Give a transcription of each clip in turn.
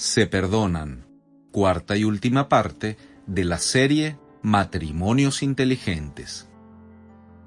se perdonan, cuarta y última parte de la serie Matrimonios Inteligentes.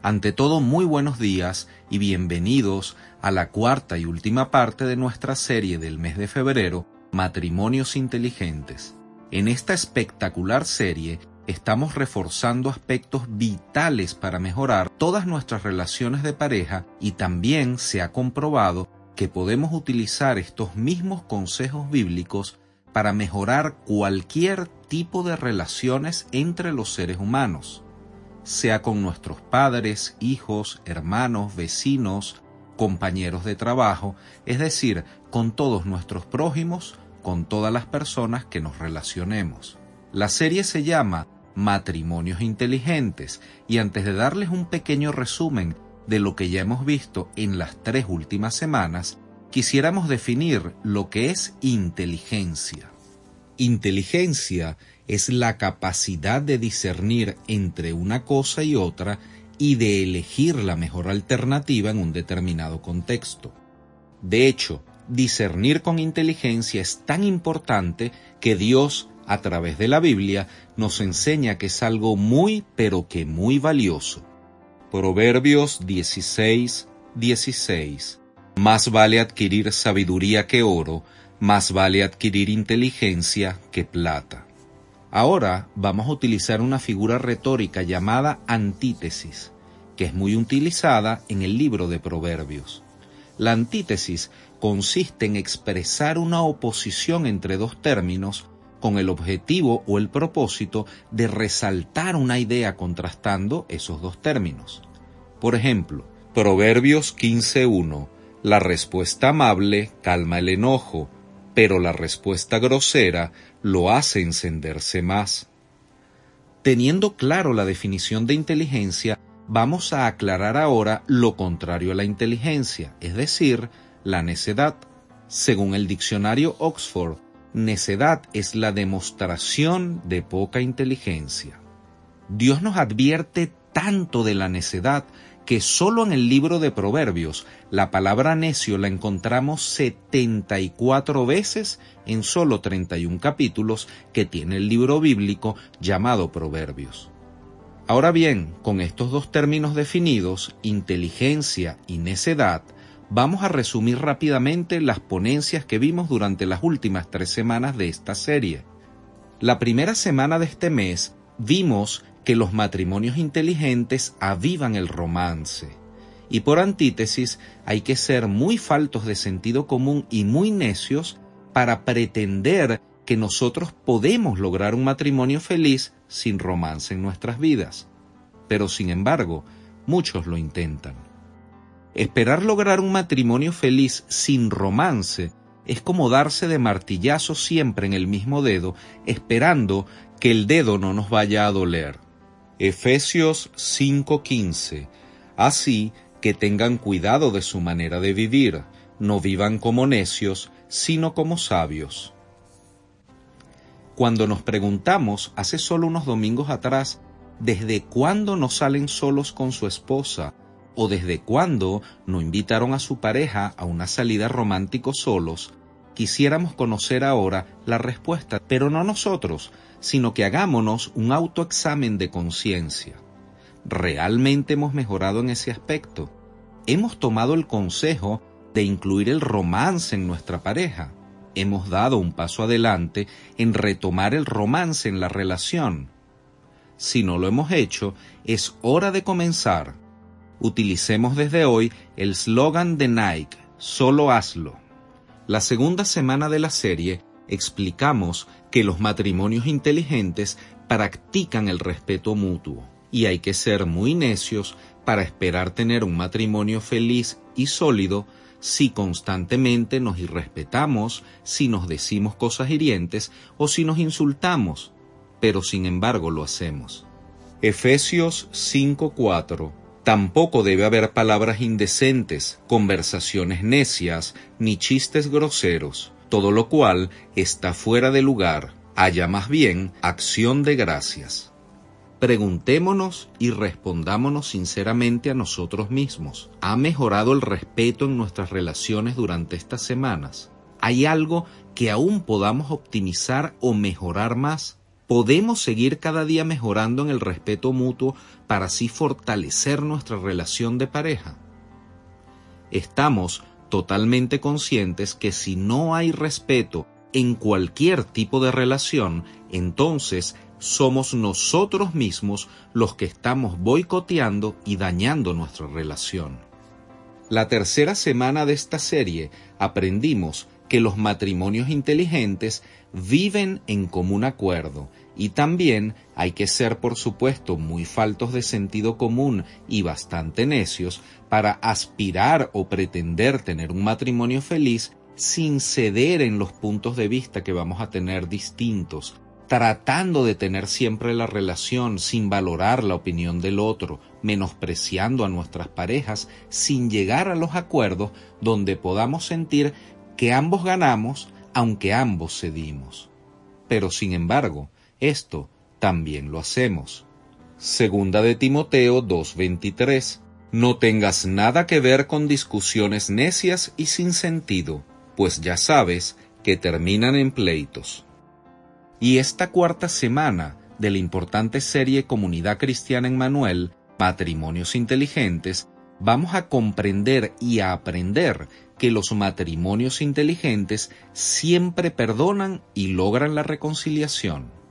Ante todo, muy buenos días y bienvenidos a la cuarta y última parte de nuestra serie del mes de febrero, Matrimonios Inteligentes. En esta espectacular serie estamos reforzando aspectos vitales para mejorar todas nuestras relaciones de pareja y también se ha comprobado que podemos utilizar estos mismos consejos bíblicos para mejorar cualquier tipo de relaciones entre los seres humanos, sea con nuestros padres, hijos, hermanos, vecinos, compañeros de trabajo, es decir, con todos nuestros prójimos, con todas las personas que nos relacionemos. La serie se llama Matrimonios Inteligentes y antes de darles un pequeño resumen de lo que ya hemos visto en las tres últimas semanas, quisiéramos definir lo que es inteligencia. Inteligencia es la capacidad de discernir entre una cosa y otra y de elegir la mejor alternativa en un determinado contexto. De hecho, discernir con inteligencia es tan importante que Dios, a través de la Biblia, nos enseña que es algo muy, pero que muy valioso. Proverbios 16, 16. Más vale adquirir sabiduría que oro, más vale adquirir inteligencia que plata. Ahora vamos a utilizar una figura retórica llamada antítesis, que es muy utilizada en el libro de Proverbios. La antítesis consiste en expresar una oposición entre dos términos con el objetivo o el propósito de resaltar una idea contrastando esos dos términos. Por ejemplo, Proverbios 15.1. La respuesta amable calma el enojo, pero la respuesta grosera lo hace encenderse más. Teniendo claro la definición de inteligencia, vamos a aclarar ahora lo contrario a la inteligencia, es decir, la necedad. Según el diccionario Oxford, necedad es la demostración de poca inteligencia. Dios nos advierte tanto de la necedad que solo en el libro de Proverbios la palabra necio la encontramos 74 veces en solo 31 capítulos que tiene el libro bíblico llamado Proverbios. Ahora bien, con estos dos términos definidos, inteligencia y necedad, vamos a resumir rápidamente las ponencias que vimos durante las últimas tres semanas de esta serie. La primera semana de este mes vimos que los matrimonios inteligentes avivan el romance. Y por antítesis hay que ser muy faltos de sentido común y muy necios para pretender que nosotros podemos lograr un matrimonio feliz sin romance en nuestras vidas. Pero sin embargo, muchos lo intentan. Esperar lograr un matrimonio feliz sin romance es como darse de martillazo siempre en el mismo dedo, esperando que el dedo no nos vaya a doler. Efesios 5:15 Así que tengan cuidado de su manera de vivir, no vivan como necios, sino como sabios. Cuando nos preguntamos, hace solo unos domingos atrás, ¿desde cuándo no salen solos con su esposa? O desde cuándo no invitaron a su pareja a una salida romántico solos, quisiéramos conocer ahora la respuesta, pero no nosotros, sino que hagámonos un autoexamen de conciencia. ¿Realmente hemos mejorado en ese aspecto? ¿Hemos tomado el consejo de incluir el romance en nuestra pareja? ¿Hemos dado un paso adelante en retomar el romance en la relación? Si no lo hemos hecho, es hora de comenzar utilicemos desde hoy el slogan de Nike, solo hazlo. La segunda semana de la serie explicamos que los matrimonios inteligentes practican el respeto mutuo y hay que ser muy necios para esperar tener un matrimonio feliz y sólido si constantemente nos irrespetamos, si nos decimos cosas hirientes o si nos insultamos, pero sin embargo lo hacemos. Efesios 5:4 Tampoco debe haber palabras indecentes, conversaciones necias, ni chistes groseros, todo lo cual está fuera de lugar, haya más bien acción de gracias. Preguntémonos y respondámonos sinceramente a nosotros mismos. ¿Ha mejorado el respeto en nuestras relaciones durante estas semanas? ¿Hay algo que aún podamos optimizar o mejorar más? Podemos seguir cada día mejorando en el respeto mutuo para así fortalecer nuestra relación de pareja. Estamos totalmente conscientes que si no hay respeto en cualquier tipo de relación, entonces somos nosotros mismos los que estamos boicoteando y dañando nuestra relación. La tercera semana de esta serie aprendimos que los matrimonios inteligentes viven en común acuerdo y también hay que ser, por supuesto, muy faltos de sentido común y bastante necios para aspirar o pretender tener un matrimonio feliz sin ceder en los puntos de vista que vamos a tener distintos, tratando de tener siempre la relación sin valorar la opinión del otro, menospreciando a nuestras parejas, sin llegar a los acuerdos donde podamos sentir que ambos ganamos, aunque ambos cedimos. Pero sin embargo, esto también lo hacemos. Segunda de Timoteo 2:23. No tengas nada que ver con discusiones necias y sin sentido, pues ya sabes que terminan en pleitos. Y esta cuarta semana de la importante serie Comunidad Cristiana en Manuel, Matrimonios Inteligentes, vamos a comprender y a aprender que los matrimonios inteligentes siempre perdonan y logran la reconciliación.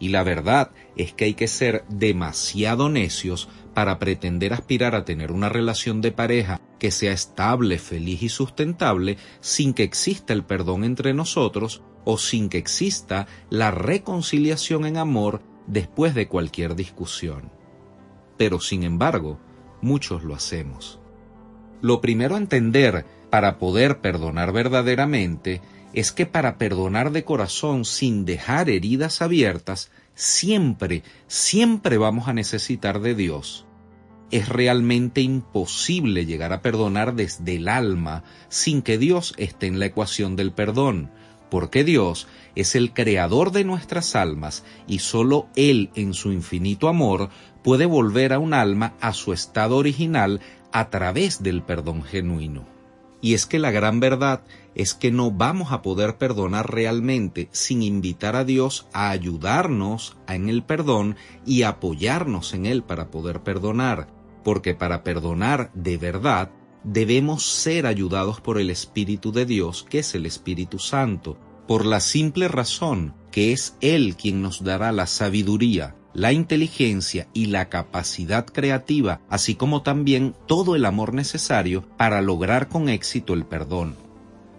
Y la verdad es que hay que ser demasiado necios para pretender aspirar a tener una relación de pareja que sea estable, feliz y sustentable sin que exista el perdón entre nosotros o sin que exista la reconciliación en amor después de cualquier discusión. Pero sin embargo, muchos lo hacemos. Lo primero a entender para poder perdonar verdaderamente es que para perdonar de corazón sin dejar heridas abiertas, siempre, siempre vamos a necesitar de Dios. Es realmente imposible llegar a perdonar desde el alma sin que Dios esté en la ecuación del perdón, porque Dios es el creador de nuestras almas y sólo Él en su infinito amor puede volver a un alma a su estado original a través del perdón genuino. Y es que la gran verdad es que no vamos a poder perdonar realmente sin invitar a Dios a ayudarnos en el perdón y apoyarnos en Él para poder perdonar, porque para perdonar de verdad debemos ser ayudados por el Espíritu de Dios, que es el Espíritu Santo, por la simple razón que es Él quien nos dará la sabiduría, la inteligencia y la capacidad creativa, así como también todo el amor necesario para lograr con éxito el perdón.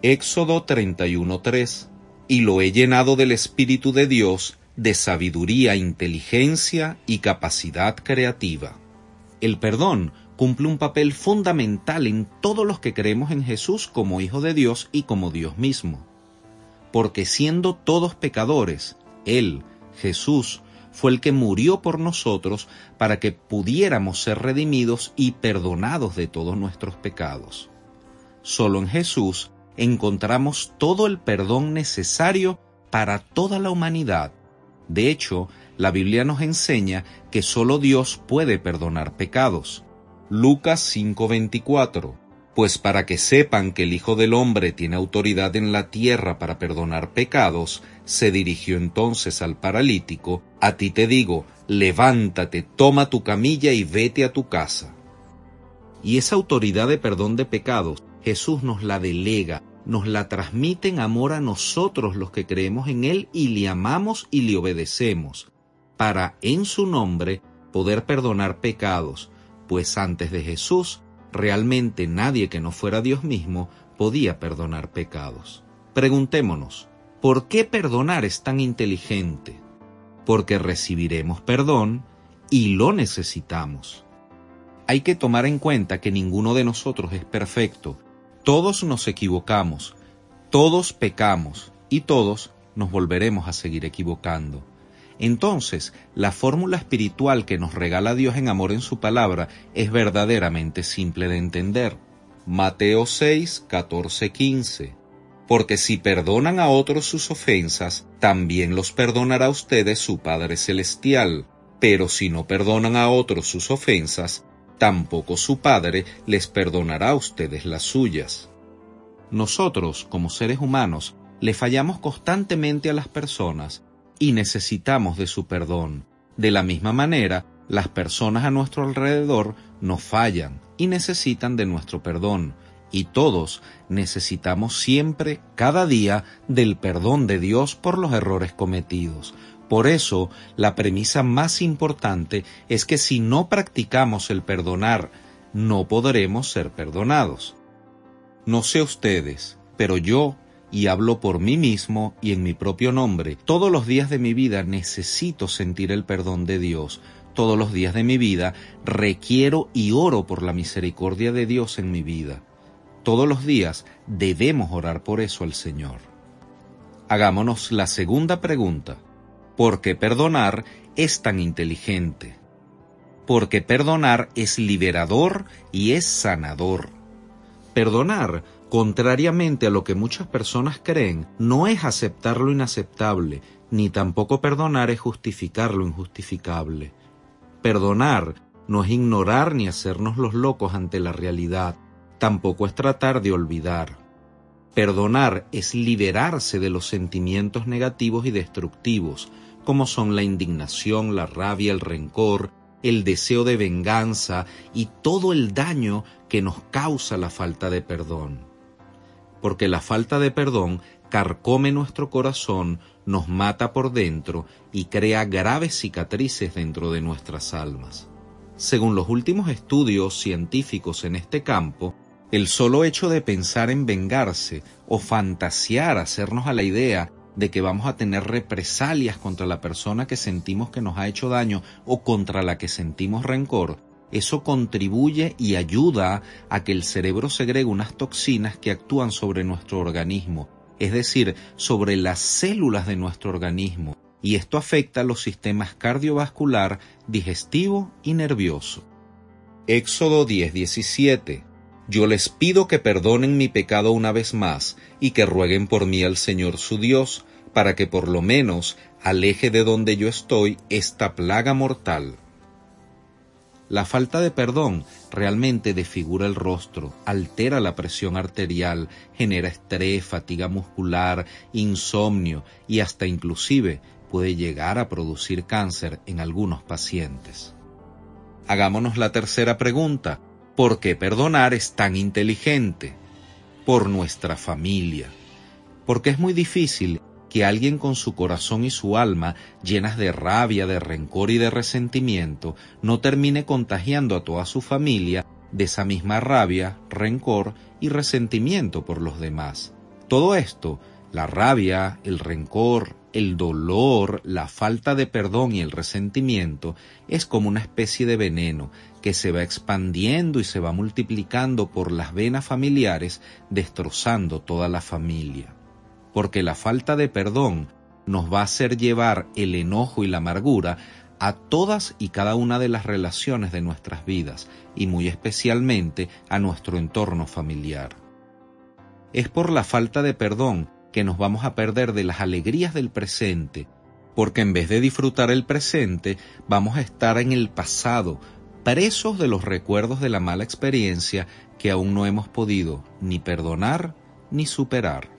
Éxodo 31.3 Y lo he llenado del Espíritu de Dios, de sabiduría, inteligencia y capacidad creativa. El perdón cumple un papel fundamental en todos los que creemos en Jesús como Hijo de Dios y como Dios mismo. Porque siendo todos pecadores, Él, Jesús, fue el que murió por nosotros para que pudiéramos ser redimidos y perdonados de todos nuestros pecados. Solo en Jesús encontramos todo el perdón necesario para toda la humanidad. De hecho, la Biblia nos enseña que solo Dios puede perdonar pecados. Lucas 5:24 Pues para que sepan que el Hijo del Hombre tiene autoridad en la tierra para perdonar pecados, se dirigió entonces al paralítico, a ti te digo, levántate, toma tu camilla y vete a tu casa. Y esa autoridad de perdón de pecados, Jesús nos la delega, nos la transmite en amor a nosotros los que creemos en Él y le amamos y le obedecemos, para en su nombre poder perdonar pecados, pues antes de Jesús realmente nadie que no fuera Dios mismo podía perdonar pecados. Preguntémonos, ¿Por qué perdonar es tan inteligente? Porque recibiremos perdón y lo necesitamos. Hay que tomar en cuenta que ninguno de nosotros es perfecto, Todos nos equivocamos, todos pecamos y todos nos volveremos a seguir equivocando. Entonces, la fórmula espiritual que nos regala Dios en amor en su palabra es verdaderamente simple de entender. Mateo 6, 14, 15. Porque si perdonan a otros sus ofensas, también los perdonará a ustedes su Padre Celestial. Pero si no perdonan a otros sus ofensas, tampoco su Padre les perdonará a ustedes las suyas. Nosotros, como seres humanos, le fallamos constantemente a las personas y necesitamos de su perdón. De la misma manera, las personas a nuestro alrededor nos fallan y necesitan de nuestro perdón. Y todos necesitamos siempre, cada día, del perdón de Dios por los errores cometidos. Por eso, la premisa más importante es que si no practicamos el perdonar, no podremos ser perdonados. No sé ustedes, pero yo y hablo por mí mismo y en mi propio nombre. Todos los días de mi vida necesito sentir el perdón de Dios. Todos los días de mi vida requiero y oro por la misericordia de Dios en mi vida. Todos los días debemos orar por eso al Señor. Hagámonos la segunda pregunta. ¿Por qué perdonar es tan inteligente? Porque perdonar es liberador y es sanador. Perdonar Contrariamente a lo que muchas personas creen, no es aceptar lo inaceptable, ni tampoco perdonar es justificar lo injustificable. Perdonar no es ignorar ni hacernos los locos ante la realidad, tampoco es tratar de olvidar. Perdonar es liberarse de los sentimientos negativos y destructivos, como son la indignación, la rabia, el rencor, el deseo de venganza y todo el daño que nos causa la falta de perdón porque la falta de perdón carcome nuestro corazón, nos mata por dentro y crea graves cicatrices dentro de nuestras almas. Según los últimos estudios científicos en este campo, el solo hecho de pensar en vengarse o fantasear hacernos a la idea de que vamos a tener represalias contra la persona que sentimos que nos ha hecho daño o contra la que sentimos rencor, eso contribuye y ayuda a que el cerebro segregue unas toxinas que actúan sobre nuestro organismo, es decir, sobre las células de nuestro organismo, y esto afecta los sistemas cardiovascular, digestivo y nervioso. Éxodo 10:17 Yo les pido que perdonen mi pecado una vez más y que rueguen por mí al Señor su Dios, para que por lo menos aleje de donde yo estoy esta plaga mortal. La falta de perdón realmente desfigura el rostro, altera la presión arterial, genera estrés, fatiga muscular, insomnio y hasta inclusive puede llegar a producir cáncer en algunos pacientes. Hagámonos la tercera pregunta. ¿Por qué perdonar es tan inteligente? Por nuestra familia. Porque es muy difícil que alguien con su corazón y su alma llenas de rabia, de rencor y de resentimiento no termine contagiando a toda su familia de esa misma rabia, rencor y resentimiento por los demás. Todo esto, la rabia, el rencor, el dolor, la falta de perdón y el resentimiento es como una especie de veneno que se va expandiendo y se va multiplicando por las venas familiares, destrozando toda la familia porque la falta de perdón nos va a hacer llevar el enojo y la amargura a todas y cada una de las relaciones de nuestras vidas y muy especialmente a nuestro entorno familiar. Es por la falta de perdón que nos vamos a perder de las alegrías del presente, porque en vez de disfrutar el presente, vamos a estar en el pasado, presos de los recuerdos de la mala experiencia que aún no hemos podido ni perdonar ni superar.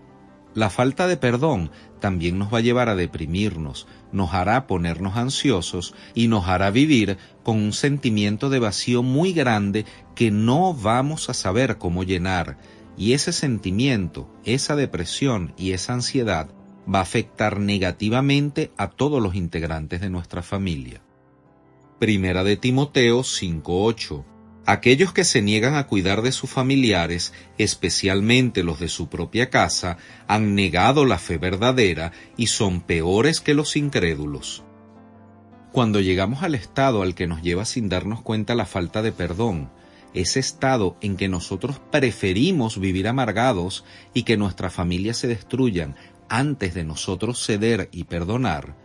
La falta de perdón también nos va a llevar a deprimirnos, nos hará ponernos ansiosos y nos hará vivir con un sentimiento de vacío muy grande que no vamos a saber cómo llenar. Y ese sentimiento, esa depresión y esa ansiedad va a afectar negativamente a todos los integrantes de nuestra familia. Primera de Timoteo 5:8 Aquellos que se niegan a cuidar de sus familiares, especialmente los de su propia casa, han negado la fe verdadera y son peores que los incrédulos. Cuando llegamos al estado al que nos lleva sin darnos cuenta la falta de perdón, ese estado en que nosotros preferimos vivir amargados y que nuestras familias se destruyan antes de nosotros ceder y perdonar,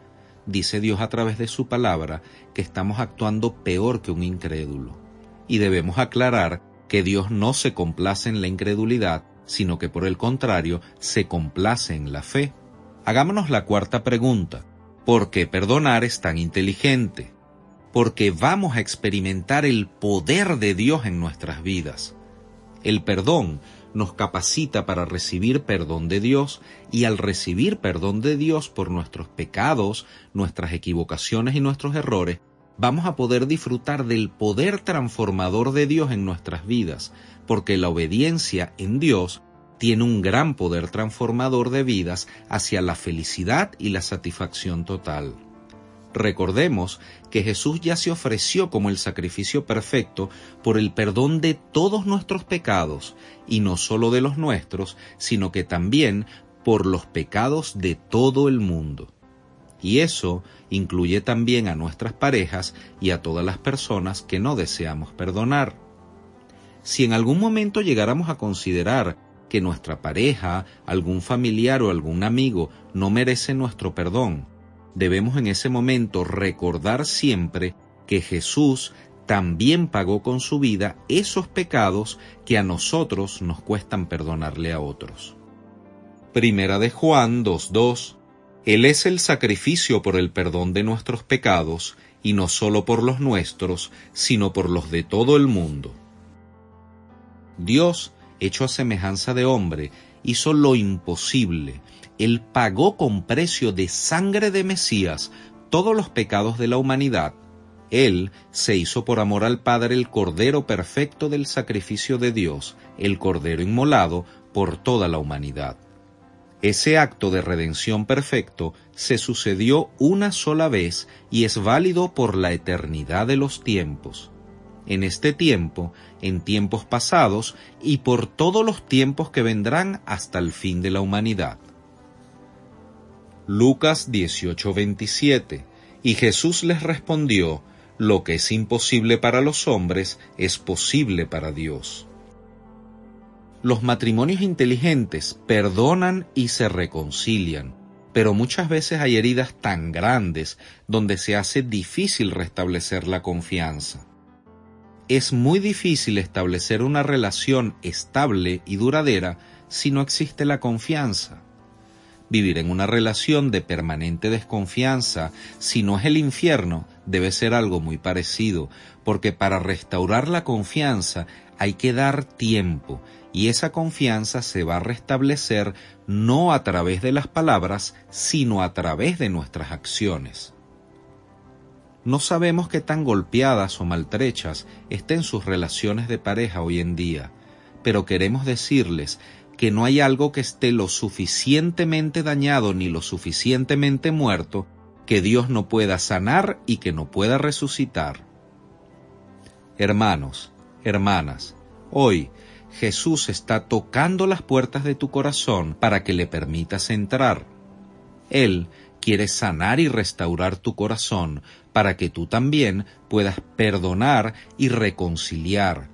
dice Dios a través de su palabra que estamos actuando peor que un incrédulo. Y debemos aclarar que Dios no se complace en la incredulidad, sino que por el contrario se complace en la fe. Hagámonos la cuarta pregunta. ¿Por qué perdonar es tan inteligente? Porque vamos a experimentar el poder de Dios en nuestras vidas. El perdón nos capacita para recibir perdón de Dios y al recibir perdón de Dios por nuestros pecados, nuestras equivocaciones y nuestros errores, vamos a poder disfrutar del poder transformador de Dios en nuestras vidas, porque la obediencia en Dios tiene un gran poder transformador de vidas hacia la felicidad y la satisfacción total. Recordemos que Jesús ya se ofreció como el sacrificio perfecto por el perdón de todos nuestros pecados, y no solo de los nuestros, sino que también por los pecados de todo el mundo. Y eso incluye también a nuestras parejas y a todas las personas que no deseamos perdonar. Si en algún momento llegáramos a considerar que nuestra pareja, algún familiar o algún amigo no merece nuestro perdón, debemos en ese momento recordar siempre que Jesús también pagó con su vida esos pecados que a nosotros nos cuestan perdonarle a otros. Primera de Juan 2.2 Él es el sacrificio por el perdón de nuestros pecados, y no solo por los nuestros, sino por los de todo el mundo. Dios, hecho a semejanza de hombre, hizo lo imposible. Él pagó con precio de sangre de Mesías todos los pecados de la humanidad. Él se hizo por amor al Padre el Cordero perfecto del sacrificio de Dios, el Cordero inmolado por toda la humanidad. Ese acto de redención perfecto se sucedió una sola vez y es válido por la eternidad de los tiempos en este tiempo, en tiempos pasados y por todos los tiempos que vendrán hasta el fin de la humanidad. Lucas 18:27 Y Jesús les respondió, Lo que es imposible para los hombres es posible para Dios. Los matrimonios inteligentes perdonan y se reconcilian, pero muchas veces hay heridas tan grandes donde se hace difícil restablecer la confianza es muy difícil establecer una relación estable y duradera si no existe la confianza. Vivir en una relación de permanente desconfianza, si no es el infierno, debe ser algo muy parecido, porque para restaurar la confianza hay que dar tiempo, y esa confianza se va a restablecer no a través de las palabras, sino a través de nuestras acciones. No sabemos qué tan golpeadas o maltrechas estén sus relaciones de pareja hoy en día, pero queremos decirles que no hay algo que esté lo suficientemente dañado ni lo suficientemente muerto que Dios no pueda sanar y que no pueda resucitar. Hermanos, hermanas, hoy Jesús está tocando las puertas de tu corazón para que le permitas entrar. Él quiere sanar y restaurar tu corazón para que tú también puedas perdonar y reconciliar.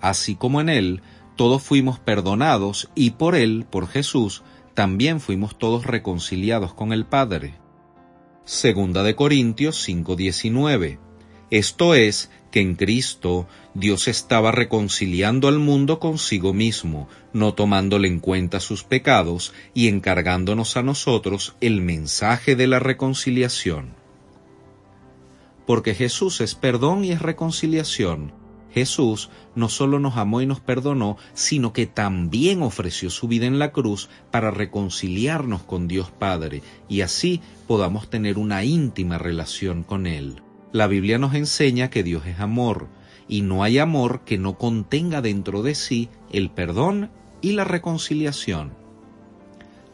Así como en Él todos fuimos perdonados y por Él, por Jesús, también fuimos todos reconciliados con el Padre. Segunda de Corintios 5:19. Esto es que en Cristo Dios estaba reconciliando al mundo consigo mismo, no tomándole en cuenta sus pecados y encargándonos a nosotros el mensaje de la reconciliación porque Jesús es perdón y es reconciliación. Jesús no solo nos amó y nos perdonó, sino que también ofreció su vida en la cruz para reconciliarnos con Dios Padre y así podamos tener una íntima relación con Él. La Biblia nos enseña que Dios es amor y no hay amor que no contenga dentro de sí el perdón y la reconciliación.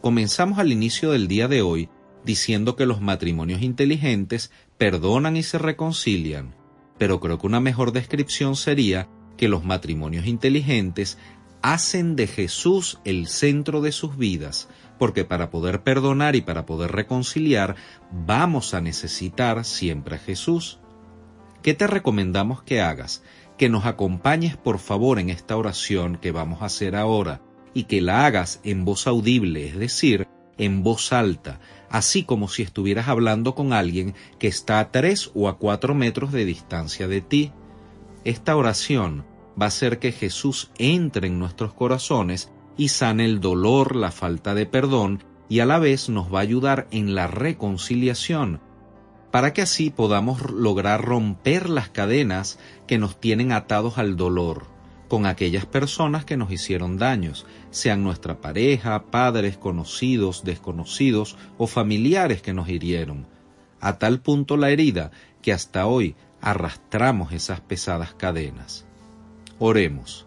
Comenzamos al inicio del día de hoy diciendo que los matrimonios inteligentes perdonan y se reconcilian, pero creo que una mejor descripción sería que los matrimonios inteligentes hacen de Jesús el centro de sus vidas, porque para poder perdonar y para poder reconciliar vamos a necesitar siempre a Jesús. ¿Qué te recomendamos que hagas? que nos acompañes por favor en esta oración que vamos a hacer ahora y que la hagas en voz audible, es decir, en voz alta, así como si estuvieras hablando con alguien que está a tres o a cuatro metros de distancia de ti. Esta oración va a hacer que Jesús entre en nuestros corazones y sane el dolor, la falta de perdón y a la vez nos va a ayudar en la reconciliación, para que así podamos lograr romper las cadenas que nos tienen atados al dolor con aquellas personas que nos hicieron daños, sean nuestra pareja, padres, conocidos, desconocidos o familiares que nos hirieron, a tal punto la herida que hasta hoy arrastramos esas pesadas cadenas. Oremos.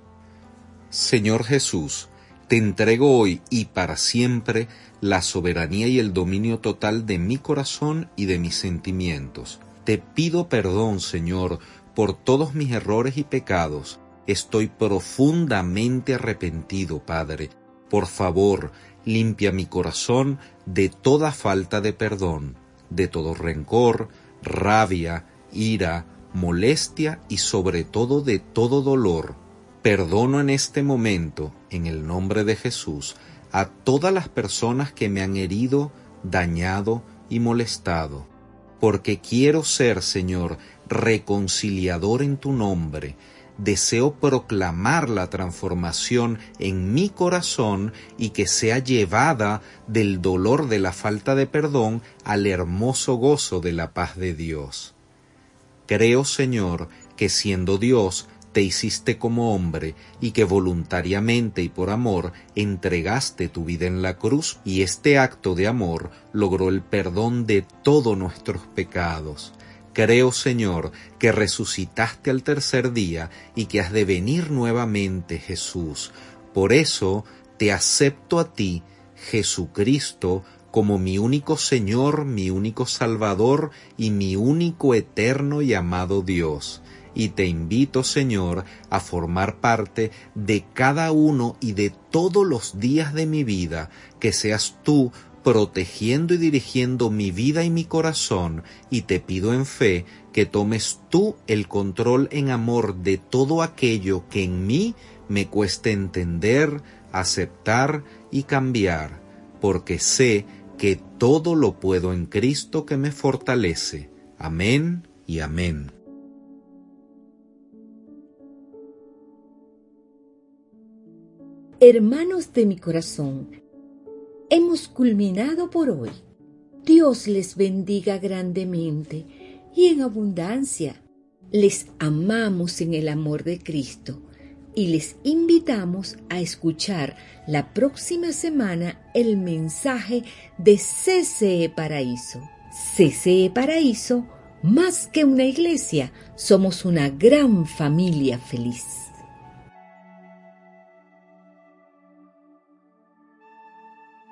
Señor Jesús, te entrego hoy y para siempre la soberanía y el dominio total de mi corazón y de mis sentimientos. Te pido perdón, Señor, por todos mis errores y pecados, Estoy profundamente arrepentido, Padre. Por favor, limpia mi corazón de toda falta de perdón, de todo rencor, rabia, ira, molestia y sobre todo de todo dolor. Perdono en este momento, en el nombre de Jesús, a todas las personas que me han herido, dañado y molestado, porque quiero ser, Señor, reconciliador en tu nombre, deseo proclamar la transformación en mi corazón y que sea llevada del dolor de la falta de perdón al hermoso gozo de la paz de Dios. Creo, Señor, que siendo Dios, te hiciste como hombre y que voluntariamente y por amor entregaste tu vida en la cruz y este acto de amor logró el perdón de todos nuestros pecados. Creo, Señor, que resucitaste al tercer día y que has de venir nuevamente, Jesús. Por eso te acepto a ti, Jesucristo, como mi único Señor, mi único Salvador y mi único eterno y amado Dios. Y te invito, Señor, a formar parte de cada uno y de todos los días de mi vida, que seas tú protegiendo y dirigiendo mi vida y mi corazón, y te pido en fe que tomes tú el control en amor de todo aquello que en mí me cueste entender, aceptar y cambiar, porque sé que todo lo puedo en Cristo que me fortalece. Amén y amén. Hermanos de mi corazón, hemos culminado por hoy. Dios les bendiga grandemente y en abundancia. Les amamos en el amor de Cristo y les invitamos a escuchar la próxima semana el mensaje de CCE Paraíso. CCE Paraíso, más que una iglesia, somos una gran familia feliz.